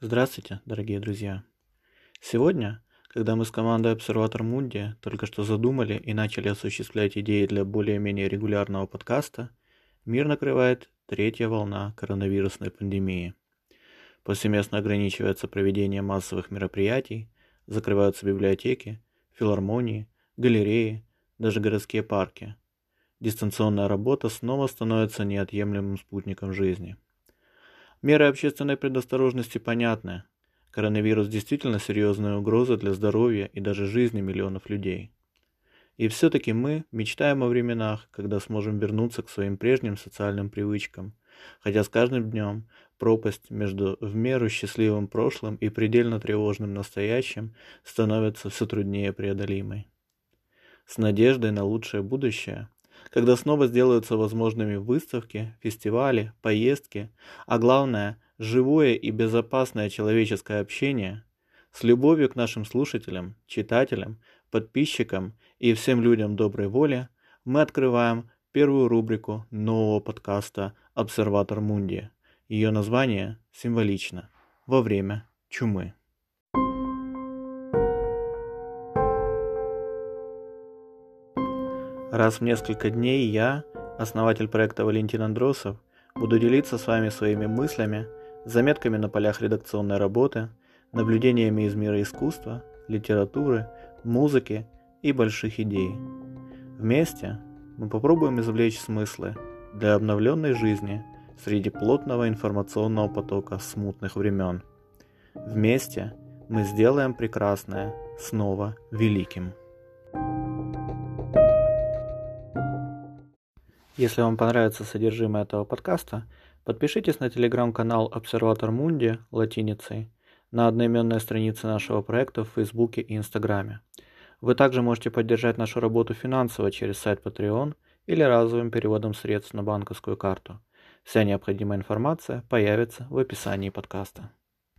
Здравствуйте, дорогие друзья! Сегодня, когда мы с командой Обсерватор Мунди только что задумали и начали осуществлять идеи для более-менее регулярного подкаста, мир накрывает третья волна коронавирусной пандемии. Повсеместно ограничивается проведение массовых мероприятий, закрываются библиотеки, филармонии, галереи, даже городские парки. Дистанционная работа снова становится неотъемлемым спутником жизни. Меры общественной предосторожности понятны. Коронавирус действительно серьезная угроза для здоровья и даже жизни миллионов людей. И все-таки мы мечтаем о временах, когда сможем вернуться к своим прежним социальным привычкам, хотя с каждым днем пропасть между в меру счастливым прошлым и предельно тревожным настоящим становится все труднее преодолимой. С надеждой на лучшее будущее, когда снова сделаются возможными выставки, фестивали, поездки, а главное – живое и безопасное человеческое общение, с любовью к нашим слушателям, читателям, подписчикам и всем людям доброй воли мы открываем первую рубрику нового подкаста «Обсерватор Мунди». Ее название символично – «Во время чумы». Раз в несколько дней я, основатель проекта Валентин Андросов, буду делиться с вами своими мыслями, заметками на полях редакционной работы, наблюдениями из мира искусства, литературы, музыки и больших идей. Вместе мы попробуем извлечь смыслы для обновленной жизни среди плотного информационного потока смутных времен. Вместе мы сделаем прекрасное снова великим. Если вам понравится содержимое этого подкаста, подпишитесь на телеграм-канал Обсерватор Мунди латиницей на одноименной странице нашего проекта в Фейсбуке и Инстаграме. Вы также можете поддержать нашу работу финансово через сайт Patreon или разовым переводом средств на банковскую карту. Вся необходимая информация появится в описании подкаста.